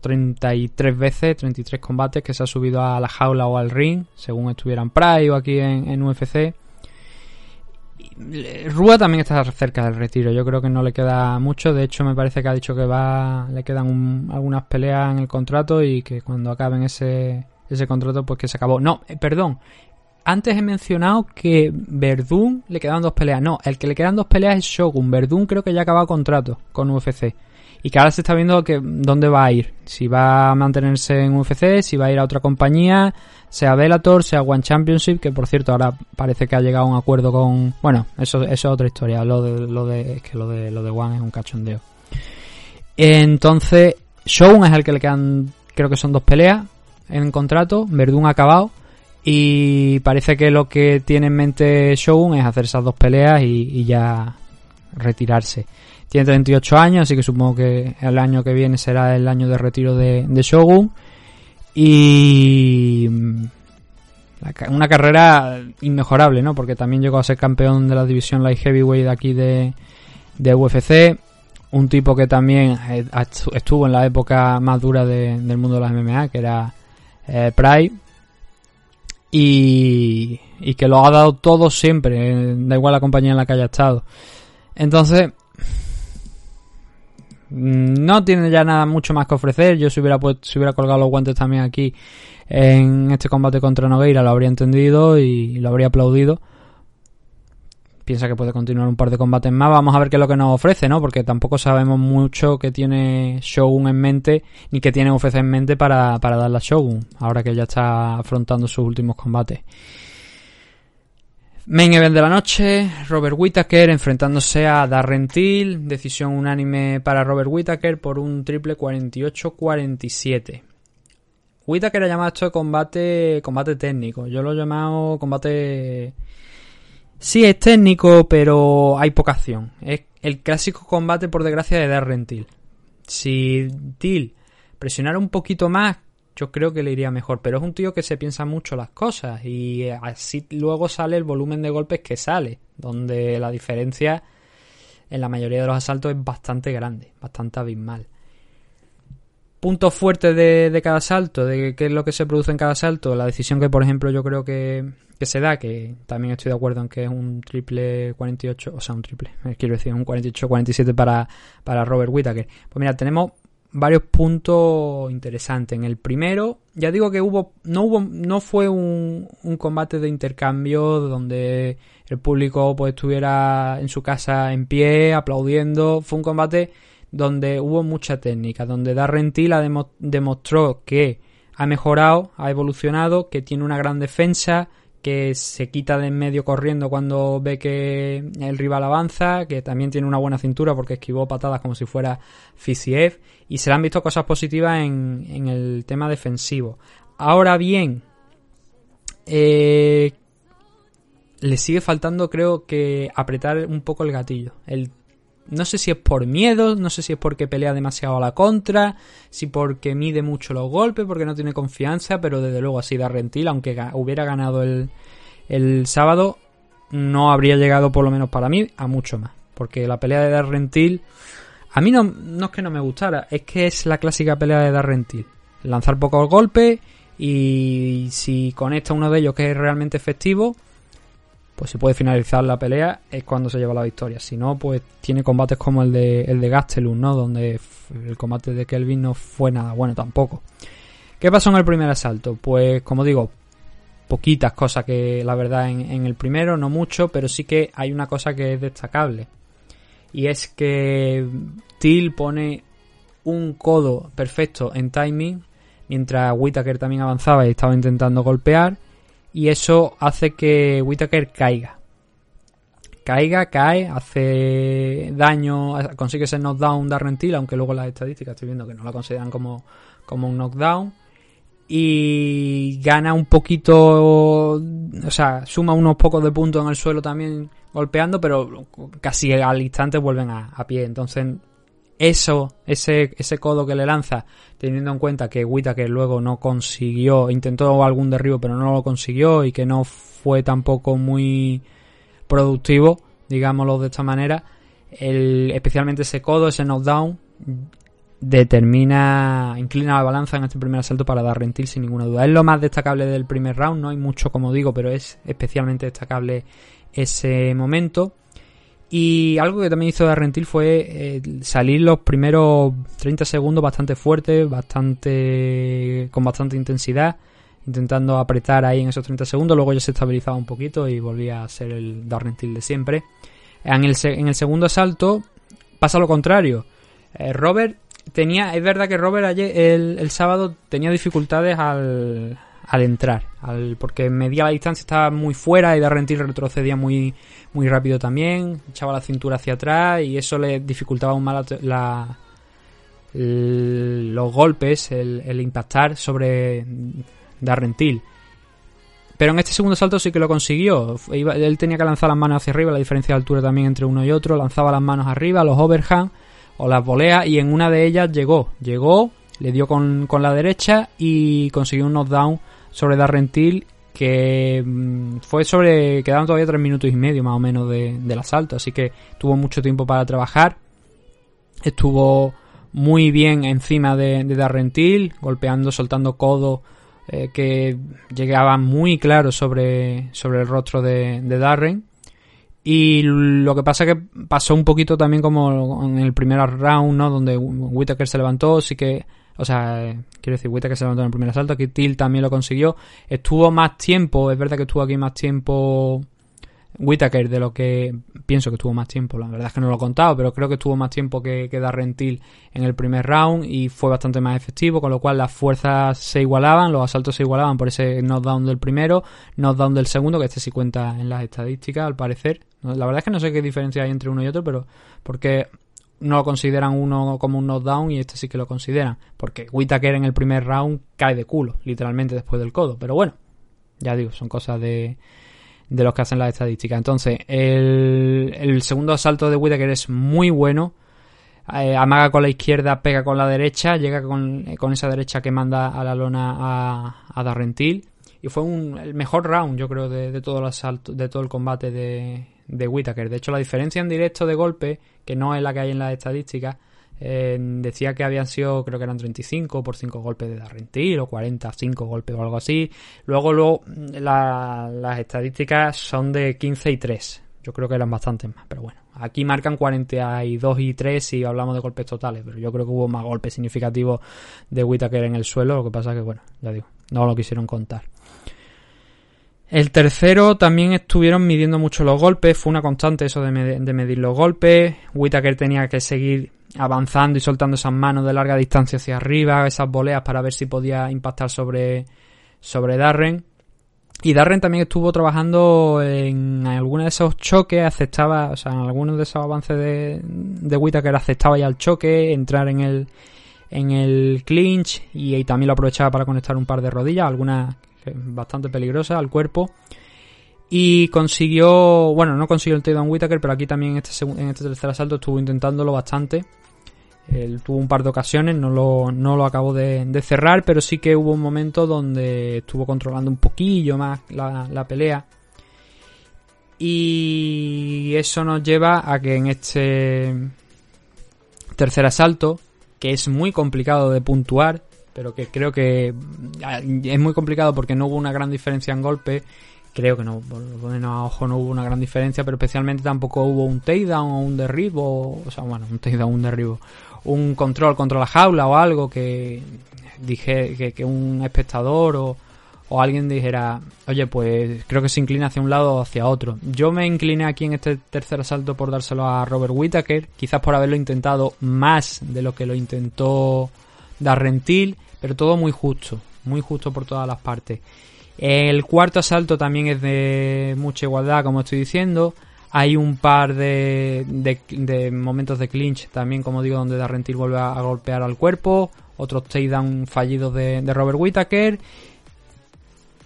33 veces, 33 combates, que se ha subido a la jaula o al ring, según estuviera en Pride o aquí en, UFC. Rúa también está cerca del retiro, yo creo que no le queda mucho, de hecho me parece que ha dicho que va, le quedan algunas peleas en el contrato y que cuando acaben ese, ese contrato pues que se acabó. No, eh, perdón, antes he mencionado que Verdún le quedan dos peleas. No, el que le quedan dos peleas es Shogun. Verdún creo que ya ha acabado contrato con UFC. Y que ahora se está viendo que dónde va a ir. Si va a mantenerse en UFC, si va a ir a otra compañía, sea Bellator, sea One Championship, que por cierto ahora parece que ha llegado a un acuerdo con. Bueno, eso, eso es otra historia. Lo de, lo de, es que lo de, lo de One es un cachondeo. Entonces, Shogun es el que le quedan, creo que son dos peleas en contrato. Verdún ha acabado. Y parece que lo que tiene en mente Shogun es hacer esas dos peleas y, ya retirarse. Tiene 38 años, así que supongo que el año que viene será el año de retiro de, Shogun. Y mm, una carrera inmejorable, ¿no? Porque también llegó a ser campeón de la división light heavyweight aquí de, de UFC. Un tipo que también eh, estuvo en la época más dura del mundo de las MMA, que era eh, Pride y, y que lo ha dado todo siempre, da igual la compañía en la que haya estado. Entonces, no tiene ya nada mucho más que ofrecer. Yo si hubiera, si hubiera colgado los guantes también aquí en este combate contra Nogueira lo habría entendido y lo habría aplaudido. piensa que puede continuar un par de combates más. Vamos a ver qué es lo que nos ofrece, ¿no? Porque tampoco sabemos mucho que tiene Shogun en mente, ni que tiene UFC en mente para, para darle a Shogun, ahora que ya está afrontando sus últimos combates. Main event de la noche, Robert Whittaker enfrentándose a Darren Till, decisión unánime para Robert Whittaker por un triple 48-47. Whittaker ha llamado esto de combate, combate técnico, yo lo he llamado combate Sí, es técnico, pero hay poca acción. Es el clásico combate, por desgracia, de Darren Till. Si Till presionara un poquito más, yo creo que le iría mejor. Pero es un tío que se piensa mucho las cosas y así luego sale el volumen de golpes que sale, donde la diferencia en la mayoría de los asaltos es bastante grande, bastante abismal. Puntos fuertes de, de cada salto, de qué es lo que se produce en cada salto. La decisión que, por ejemplo, yo creo que, que se da, que también estoy de acuerdo en que es un triple 48, o sea, un triple, eh, quiero decir, un 48-47 para, para Robert Whittaker. Pues mira, tenemos varios puntos interesantes. En el primero, ya digo que hubo, no hubo, no fue un, un combate de intercambio donde el público pues estuviera en su casa en pie, aplaudiendo. Fue un combate donde hubo mucha técnica, donde Darren Till demostró que ha mejorado, ha evolucionado, que tiene una gran defensa, que se quita de en medio corriendo cuando ve que el rival avanza, que también tiene una buena cintura porque esquivó patadas como si fuera Fisiev y se le han visto cosas positivas en, en el tema defensivo. Ahora bien, eh, le sigue faltando creo que apretar un poco el gatillo. El no sé si es por miedo, no sé si es porque pelea demasiado a la contra, si porque mide mucho los golpes, porque no tiene confianza, pero desde luego así da rentil, aunque hubiera ganado el, el sábado, no habría llegado por lo menos para mí a mucho más. Porque la pelea de Darrentil, a mí no, no es que no me gustara, es que es la clásica pelea de Darrentil. Lanzar pocos golpes y si conecta uno de ellos que es realmente efectivo, pues se puede finalizar la pelea, es cuando se lleva la victoria. Si no, pues tiene combates como el de, el de Gastelum, ¿no? Donde el combate de Kelvin no fue nada bueno tampoco. ¿Qué pasó en el primer asalto? Pues como digo, poquitas cosas que la verdad en, en el primero, no mucho, pero sí que hay una cosa que es destacable. Y es que Till pone un codo perfecto en timing, mientras Whitaker también avanzaba y estaba intentando golpear y eso hace que Whitaker caiga. Caiga, cae, hace daño, consigue ese knockdown de Rentil, aunque luego las estadísticas estoy viendo que no la consideran como, como un knockdown. Y gana un poquito, o sea, suma unos pocos de puntos en el suelo también golpeando, pero casi al instante vuelven a, pie. Entonces eso, ese, ese codo que le lanza, teniendo en cuenta que Whitaker luego no consiguió, intentó algún derribo pero no lo consiguió y que no fue tampoco muy productivo, digámoslo de esta manera, el, especialmente ese codo, ese knockdown, determina, inclina la balanza en este primer asalto para dar rentil sin ninguna duda. Es lo más destacable del primer round, no hay mucho como digo, pero es especialmente destacable ese momento. Y algo que también hizo Darrentil fue eh, salir los primeros 30 segundos bastante fuerte, bastante con bastante intensidad, intentando apretar ahí en esos 30 segundos. Luego ya se estabilizaba un poquito y volvía a ser el Darrentil de siempre. En el, en el segundo asalto pasa lo contrario. Eh, Robert tenía, es verdad que Robert ayer, el, el sábado tenía dificultades al, al entrar, al, porque media la distancia estaba muy fuera y Darrentil retrocedía muy, muy rápido también, echaba la cintura hacia atrás y eso le dificultaba aún más la, los golpes, el, impactar sobre Darrentil. Pero en este segundo salto sí que lo consiguió. él tenía que lanzar las manos hacia arriba, la diferencia de altura también entre uno y otro. Lanzaba las manos arriba, los overhand o las voleas, y en una de ellas llegó. Llegó, le dio con, con la derecha y consiguió un knockdown sobre Darrentil que mm, fue sobre quedaban todavía tres minutos y medio más o menos de, del asalto así que tuvo mucho tiempo para trabajar estuvo muy bien encima de, Darrentil golpeando soltando codos eh, que llegaban muy claros sobre, sobre el rostro de Darren y lo que pasa que pasó un poquito también como en el primer round, ¿no? Donde Whitaker se levantó, sí que o sea, quiero decir, Whitaker se levantó en el primer asalto, aquí Till también lo consiguió. Estuvo más tiempo, es verdad que estuvo aquí más tiempo Whitaker de lo que pienso que tuvo más tiempo, la verdad es que no lo he contado, pero creo que tuvo más tiempo que, que Darren Till en el primer round y fue bastante más efectivo, con lo cual las fuerzas se igualaban, los asaltos se igualaban por ese knockdown del primero, knockdown del segundo, que este sí cuenta en las estadísticas al parecer. La verdad es que no sé qué diferencia hay entre uno y otro, pero porque no lo consideran uno como un knockdown y este sí que lo consideran, porque Whitaker en el primer round cae de culo, literalmente después del codo, pero bueno, ya digo, son cosas de de los que hacen las estadísticas. Entonces, el, segundo asalto de Whitaker es muy bueno. Eh, amaga con la izquierda, pega con la derecha, llega con, esa derecha que manda a la lona a, a Darrentil. Y fue un, el mejor round, yo creo, de, todo el asalto, de todo el combate de, de. De hecho, la diferencia en directo de golpe, que no es la que hay en las estadísticas, decía que habían sido, creo que eran 35 por 5 golpes de Darrentil o 45 golpes o algo así. Luego, luego las estadísticas son de 15 y 3. Yo creo que eran bastantes más, pero bueno. Aquí marcan 42 y 3 si hablamos de golpes totales, pero yo creo que hubo más golpes significativos de Whitaker en el suelo. Lo que pasa que, bueno, ya digo, no lo quisieron contar. El tercero también estuvieron midiendo mucho los golpes, fue una constante eso de, medir los golpes. Whitaker tenía que seguir avanzando y soltando esas manos de larga distancia hacia arriba, esas boleas para ver si podía impactar sobre, sobre Darren. Y Darren también estuvo trabajando en algunos de esos choques, aceptaba, o sea, en algunos de esos avances de, de aceptaba ya el choque, entrar en el, en el clinch y, también lo aprovechaba para conectar un par de rodillas, algunas bastante peligrosas al cuerpo. Y consiguió, bueno, no consiguió el takedown Whitaker, pero aquí también en este, en este tercer asalto estuvo intentándolo bastante. Él tuvo un par de ocasiones, no lo, no lo acabó de, cerrar, pero sí que hubo un momento donde estuvo controlando un poquillo más la, la pelea. Y eso nos lleva a que en este tercer asalto, que es muy complicado de puntuar, pero que creo que es muy complicado porque no hubo una gran diferencia en golpe. Creo que no, por lo a ojo no hubo una gran diferencia, pero especialmente tampoco hubo un takedown o un derribo, o sea, bueno, un takedown, un derribo, un control contra la jaula o algo que dije que, un espectador o, o alguien dijera, oye, pues creo que se inclina hacia un lado o hacia otro. Yo me incliné aquí en este tercer asalto por dárselo a Robert Whittaker, quizás por haberlo intentado más de lo que lo intentó Darrentil pero todo muy justo, muy justo por todas las partes. El cuarto asalto también es de mucha igualdad, como estoy diciendo. Hay un par de, de, momentos de clinch también, como digo, donde Darrentil vuelve a, golpear al cuerpo. Otros takedown fallidos de, de Robert Whittaker.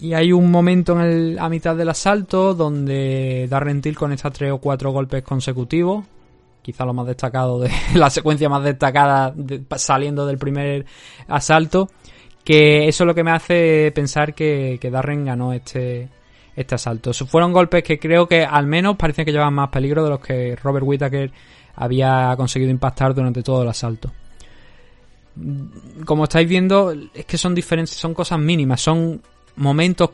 Y hay un momento en el, a mitad del asalto donde Darrentil conecta tres o cuatro golpes consecutivos quizá lo más destacado de la secuencia más destacada saliendo del primer asalto. Que eso es lo que me hace pensar que, Darren ganó este, este asalto. Fueron golpes que creo que al menos parecen que llevaban más peligro de los que Robert Whittaker había conseguido impactar durante todo el asalto. Como estáis viendo, es que son diferentes, son cosas mínimas, son momentos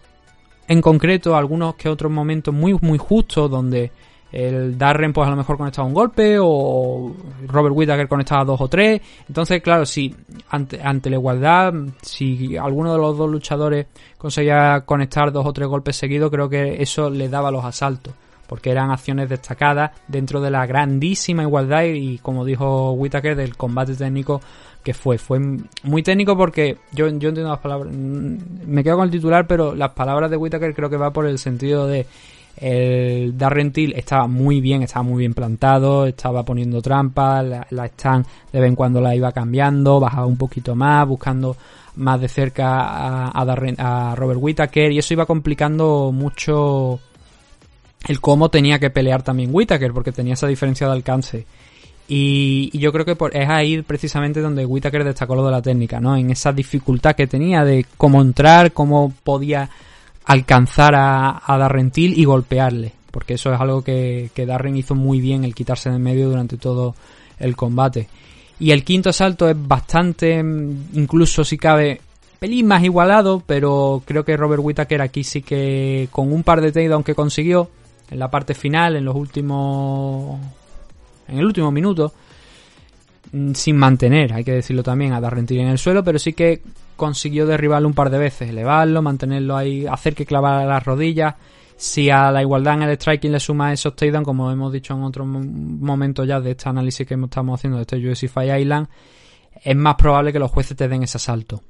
en concreto, algunos que otros momentos muy, muy justos donde el Darren pues a lo mejor conectaba un golpe o Robert Whittaker conectaba dos o tres. Entonces, claro, si ante, ante la igualdad, si alguno de los dos luchadores conseguía conectar dos o tres golpes seguidos, creo que eso le daba los asaltos. Porque eran acciones destacadas dentro de la grandísima igualdad y, como dijo Whittaker, del combate técnico que fue. Fue muy técnico porque yo, yo entiendo las palabras. Mm, me quedo con el titular, pero las palabras de Whittaker creo que va por el sentido de el Darren Till estaba muy bien, estaba muy bien plantado, estaba poniendo trampas, la, la stand de vez en cuando la iba cambiando, bajaba un poquito más, buscando más de cerca a, a, a Robert Whittaker y eso iba complicando mucho el cómo tenía que pelear también Whittaker porque tenía esa diferencia de alcance. Y, yo creo que es ahí precisamente donde Whittaker destacó lo de la técnica, ¿no? En esa dificultad que tenía de cómo entrar, cómo podía alcanzar a, a Darrentil y golpearle, porque eso es algo que, que Darren hizo muy bien el quitarse de medio durante todo el combate. Y el quinto asalto es bastante, mm, incluso si cabe, pelín más igualado, pero creo que Robert Whittaker aquí sí que con un par de takedowns que consiguió en la parte final, en los últimos, en el último minuto, sin mantener, hay que decirlo también, a Darrentil en el suelo, pero sí que consiguió derribarlo un par de veces, elevarlo, mantenerlo ahí, hacer que clavara las rodillas Si a la igualdad en el striking le suma esos takedown, como hemos dicho en otros momentos ya de este análisis que estamos haciendo de este UFC Fight Island, es más probable que los jueces te den ese asalto.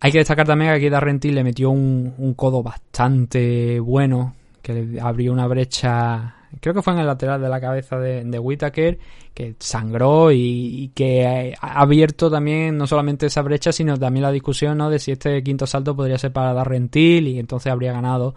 Hay que destacar también que aquí Darrentil le metió un, codo bastante bueno, que le abrió una brecha, creo que fue en el lateral de la cabeza de, de Whitaker, que sangró y, que ha abierto también no solamente esa brecha, sino también la discusión ¿no? de si este quinto salto podría ser para Darrentil y entonces habría ganado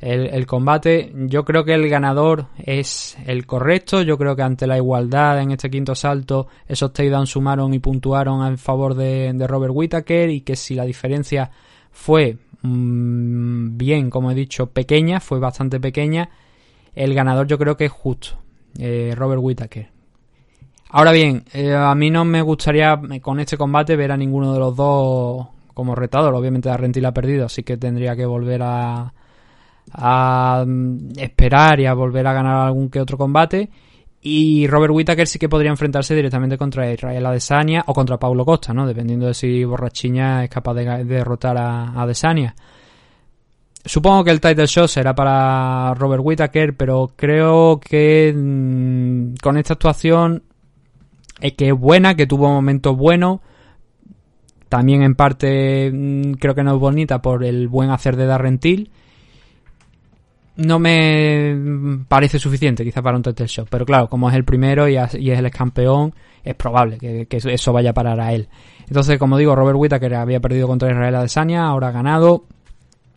el, combate. Yo creo que el ganador es el correcto. Yo creo que ante la igualdad en este quinto salto, esos takedowns sumaron y puntuaron en favor de, Robert Whittaker y que si la diferencia fue mm, bien, como he dicho, pequeña, fue bastante pequeña, el ganador yo creo que es justo, eh, Robert Whittaker. Ahora bien, eh, a mí no me gustaría con este combate ver a ninguno de los dos como retador. Obviamente Arrentil ha perdido, así que tendría que volver a, a mm, esperar y a volver a ganar algún que otro combate. Y Robert Whittaker sí que podría enfrentarse directamente contra Israel Adesanya o contra Paulo Costa, ¿no? Dependiendo de si Borrachiña es capaz de, derrotar a, Adesanya. Supongo que el title shot será para Robert Whittaker, pero creo que mm, con esta actuación es que es buena, que tuvo momentos buenos. También en parte mm, creo que no es bonita por el buen hacer de Darrentil no me parece suficiente quizá para un title shot. Pero claro, como es el primero y, es el campeón, es probable que, eso vaya a parar a él. Entonces, como digo, Robert Whittaker había perdido contra Israel Adesanya, ahora ha ganado.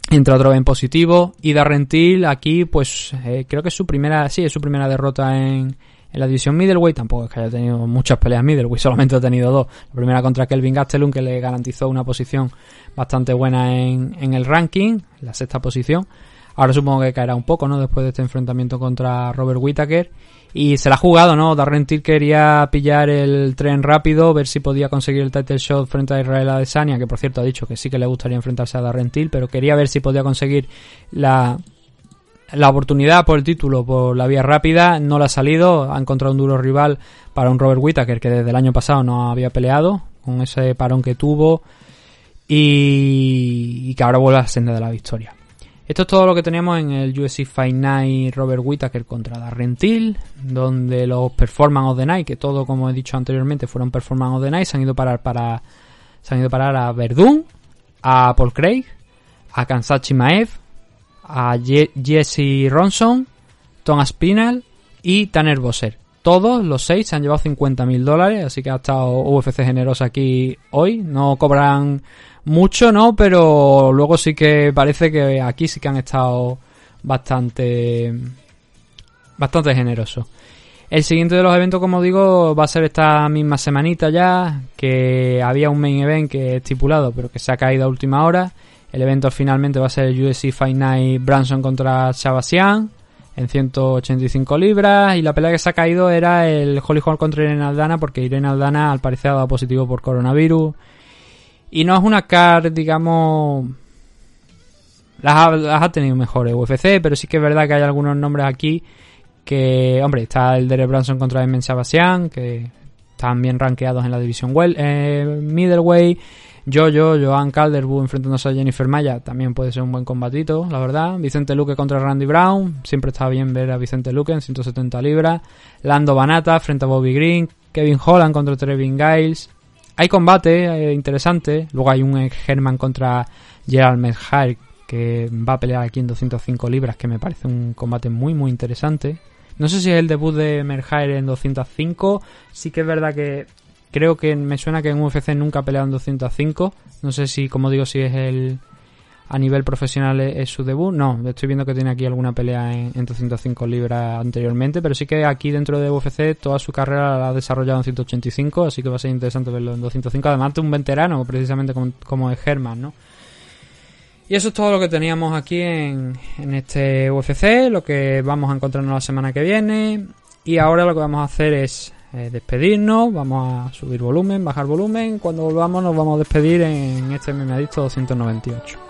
Entra otro en positivo. Y Darrentil aquí, pues eh, creo que es su primera, sí, es su primera derrota en, en la división middleweight. Tampoco es que haya tenido muchas peleas middleweight, solamente ha tenido dos. La primera contra Kelvin Gastelum, que le garantizó una posición bastante buena en, en el ranking, la sexta posición. Ahora supongo que caerá un poco, ¿no? Después de este enfrentamiento contra Robert Whittaker. Y se la ha jugado, ¿no? Darren Till quería pillar el tren rápido, ver si podía conseguir el title shot frente a Israel Adesanya, que por cierto ha dicho que sí que le gustaría enfrentarse a Darren Till, pero quería ver si podía conseguir la, la oportunidad por el título por la vía rápida. No la ha salido, ha encontrado un duro rival para un Robert Whittaker que desde el año pasado no había peleado, con ese parón que tuvo, y, y que ahora vuelve a la senda de la victoria. Esto es todo lo que tenemos en el UFC Fight Night Robert Whittaker contra Darren Till, donde los Performance of the Night, que todo como he dicho anteriormente fueron Performance of the Night, se han ido parar para se han ido parar a Verdun, a Paul Craig, a Kansachi Maev, a Jesse Ronson, Tom Spinell y Tanner Bosser. Todos los seis se han llevado 50.000 dólares, así que ha estado UFC generosa aquí hoy. No cobran mucho, ¿no? Pero luego sí que parece que aquí sí que han estado bastante bastante generosos. El siguiente de los eventos, como digo, va a ser esta misma semanita ya, que había un main event que estipulado, pero que se ha caído a última hora. El evento finalmente va a ser el UFC Fight Night Branson contra Chavasian en 185 libras y la pelea que se ha caído era el Holly Holm contra Irene Aldana porque Irene Aldana al parecer ha dado positivo por coronavirus y no es una car, digamos... Las ha, tenido mejores UFC, pero sí que es verdad que hay algunos nombres aquí que... Hombre, está el Derek Branson contra Emen Sebastian, que están bien rankeados en la división well, eh, middleweight. Jojo, Joan Calderwood enfrentándose a Jennifer Maya, también puede ser un buen combatito, la verdad. Vicente Luque contra Randy Brown, siempre está bien ver a Vicente Luque en 170 libras. Lando Banata frente a Bobby Green. Kevin Holland contra Trevin Giles. Hay combate eh, interesante. Luego hay un German contra Gerald Medhar que va a pelear aquí en 205 libras, que me parece un combate muy, muy interesante. No sé si es el debut de Merhair en 205. Sí que es verdad que creo que me suena que en UFC nunca ha peleado en 205. No sé si, como digo, si es el, a nivel profesional es, su debut. No, estoy viendo que tiene aquí alguna pelea en, 205 libras anteriormente, pero sí que aquí dentro de UFC toda su carrera la ha desarrollado en 185, así que va a ser interesante verlo en 205, además de un veterano, precisamente como, es Herman, ¿no? Y eso es todo lo que teníamos aquí en, en este UFC, lo que vamos a encontrarnos la semana que viene. Y ahora lo que vamos a hacer es eh, despedirnos, vamos a subir volumen, bajar volumen. Cuando volvamos nos vamos a despedir en este MMA 298.